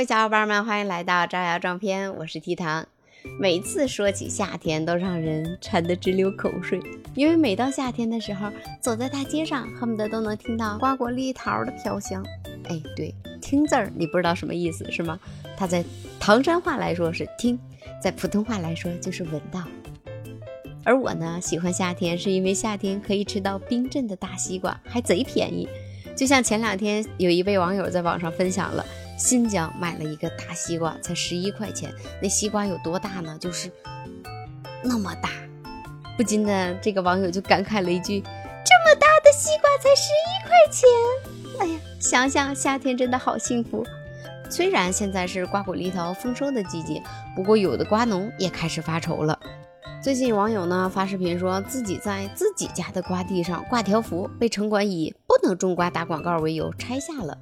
位小伙伴们，欢迎来到招摇撞骗，我是 T 糖。每次说起夏天，都让人馋得直流口水，因为每到夏天的时候，走在大街上，恨不得都能听到瓜果梨桃的飘香。哎，对，听字儿你不知道什么意思是吗？它在唐山话来说是听，在普通话来说就是闻到。而我呢，喜欢夏天，是因为夏天可以吃到冰镇的大西瓜，还贼便宜。就像前两天有一位网友在网上分享了。新疆买了一个大西瓜，才十一块钱。那西瓜有多大呢？就是那么大。不禁的，这个网友就感慨了一句：“这么大的西瓜才十一块钱。”哎呀，想想夏天真的好幸福。虽然现在是瓜果梨桃丰收的季节，不过有的瓜农也开始发愁了。最近有网友呢发视频说自己在自己家的瓜地上挂条幅，被城管以不能种瓜打广告为由拆下了。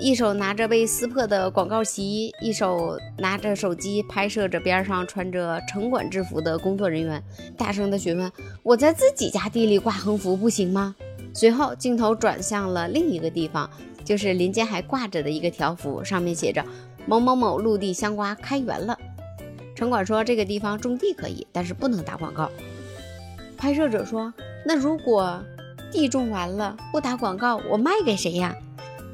一手拿着被撕破的广告旗，一手拿着手机拍摄着边上穿着城管制服的工作人员，大声的询问：“我在自己家地里挂横幅不行吗？”随后镜头转向了另一个地方，就是林间还挂着的一个条幅，上面写着：“某某某陆地香瓜开园了。”城管说这个地方种地可以，但是不能打广告。拍摄者说：“那如果地种完了不打广告，我卖给谁呀？”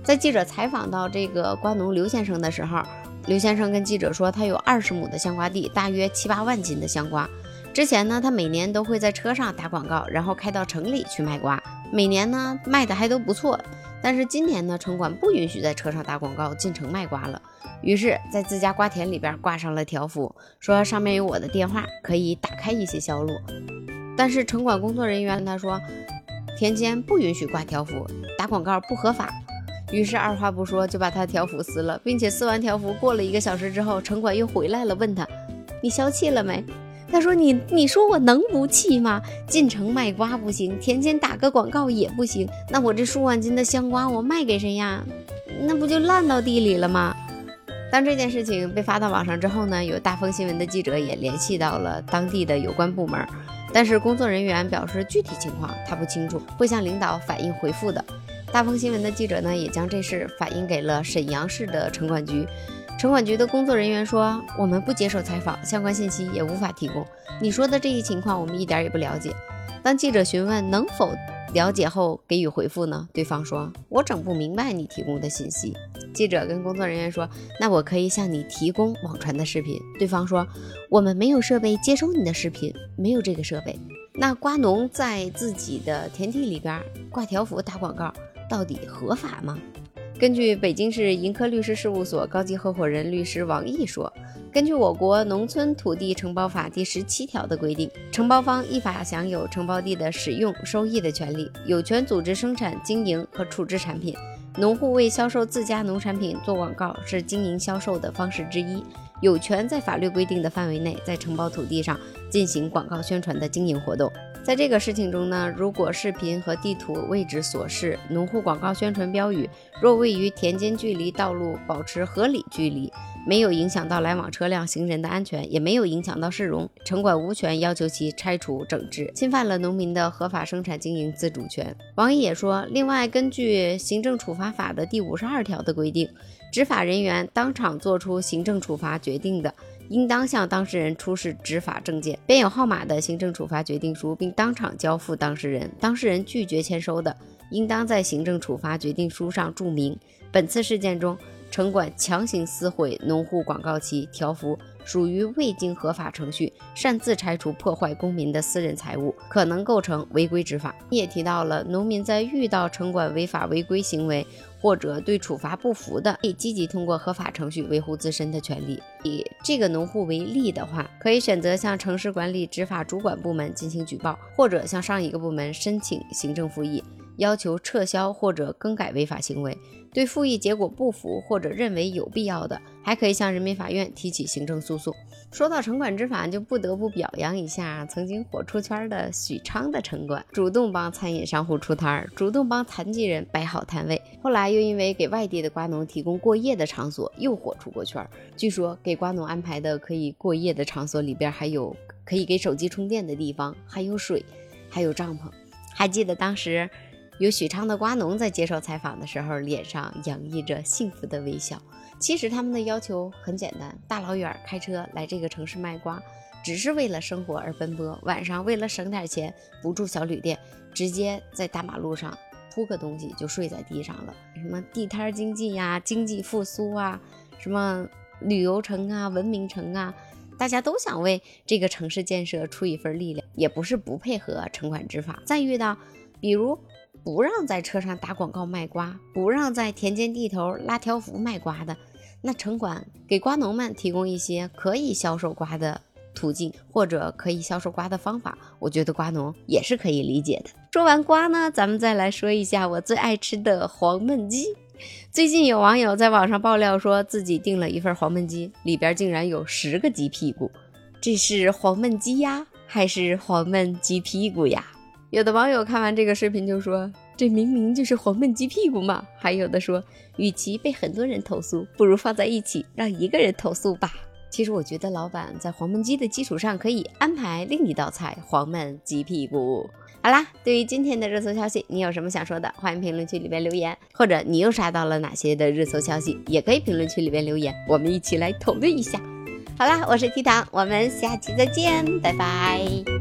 在记者采访到这个瓜农刘先生的时候，刘先生跟记者说，他有二十亩的香瓜地，大约七八万斤的香瓜。之前呢，他每年都会在车上打广告，然后开到城里去卖瓜，每年呢卖的还都不错。但是今年呢，城管不允许在车上打广告进城卖瓜了，于是，在自家瓜田里边挂上了条幅，说上面有我的电话，可以打开一些销路。但是城管工作人员跟他说，田间不允许挂条幅，打广告不合法。于是二话不说就把他条幅撕了，并且撕完条幅过了一个小时之后，城管又回来了，问他：“你消气了没？”他说：“你你说我能不气吗？进城卖瓜不行，田间打个广告也不行，那我这数万斤的香瓜我卖给谁呀？那不就烂到地里了吗？”当这件事情被发到网上之后呢，有大风新闻的记者也联系到了当地的有关部门，但是工作人员表示具体情况他不清楚，会向领导反映回复的。大风新闻的记者呢，也将这事反映给了沈阳市的城管局。城管局的工作人员说：“我们不接受采访，相关信息也无法提供。你说的这一情况，我们一点也不了解。”当记者询问能否了解后给予回复呢？对方说：“我整不明白你提供的信息。”记者跟工作人员说：“那我可以向你提供网传的视频。”对方说：“我们没有设备接收你的视频，没有这个设备。”那瓜农在自己的田地里边挂条幅打广告。到底合法吗？根据北京市盈科律师事务所高级合伙人律师王毅说，根据我国农村土地承包法第十七条的规定，承包方依法享有承包地的使用、收益的权利，有权组织生产、经营和处置产品。农户为销售自家农产品做广告是经营销售的方式之一，有权在法律规定的范围内，在承包土地上进行广告宣传的经营活动。在这个事情中呢，如果视频和地图位置所示，农户广告宣传标语若位于田间距离道路保持合理距离，没有影响到来往车辆行人的安全，也没有影响到市容，城管无权要求其拆除整治，侵犯了农民的合法生产经营自主权。王毅也说，另外根据行政处罚法的第五十二条的规定，执法人员当场作出行政处罚决定的。应当向当事人出示执法证件、编有号码的行政处罚决定书，并当场交付当事人。当事人拒绝签收的，应当在行政处罚决定书上注明：本次事件中，城管强行撕毁农户广告旗条幅，属于未经合法程序擅自拆除破坏公民的私人财物，可能构成违规执法。也提到了，农民在遇到城管违法违规行为。或者对处罚不服的，可以积极通过合法程序维护自身的权利。以这个农户为例的话，可以选择向城市管理执法主管部门进行举报，或者向上一个部门申请行政复议。要求撤销或者更改违法行为，对复议结果不服或者认为有必要的，还可以向人民法院提起行政诉讼。说到城管执法，就不得不表扬一下曾经火出圈的许昌的城管，主动帮餐饮商户出摊儿，主动帮残疾人摆好摊位。后来又因为给外地的瓜农提供过夜的场所，又火出过圈。据说给瓜农安排的可以过夜的场所里边，还有可以给手机充电的地方，还有水，还有帐篷。还记得当时。有许昌的瓜农在接受采访的时候，脸上洋溢着幸福的微笑。其实他们的要求很简单，大老远开车来这个城市卖瓜，只是为了生活而奔波。晚上为了省点钱，不住小旅店，直接在大马路上铺个东西就睡在地上了。什么地摊经济呀，经济复苏啊，什么旅游城啊，文明城啊，大家都想为这个城市建设出一份力量，也不是不配合城管执法。再遇到，比如。不让在车上打广告卖瓜，不让在田间地头拉条幅卖瓜的，那城管给瓜农们提供一些可以销售瓜的途径，或者可以销售瓜的方法，我觉得瓜农也是可以理解的。说完瓜呢，咱们再来说一下我最爱吃的黄焖鸡。最近有网友在网上爆料，说自己订了一份黄焖鸡，里边竟然有十个鸡屁股，这是黄焖鸡呀，还是黄焖鸡屁股呀？有的网友看完这个视频就说：“这明明就是黄焖鸡屁股嘛！”还有的说：“与其被很多人投诉，不如放在一起让一个人投诉吧。”其实我觉得老板在黄焖鸡的基础上可以安排另一道菜——黄焖鸡屁股。好啦，对于今天的热搜消息，你有什么想说的？欢迎评论区里边留言，或者你又刷到了哪些的热搜消息，也可以评论区里边留言，我们一起来讨论一下。好啦，我是 T 糖，我们下期再见，拜拜。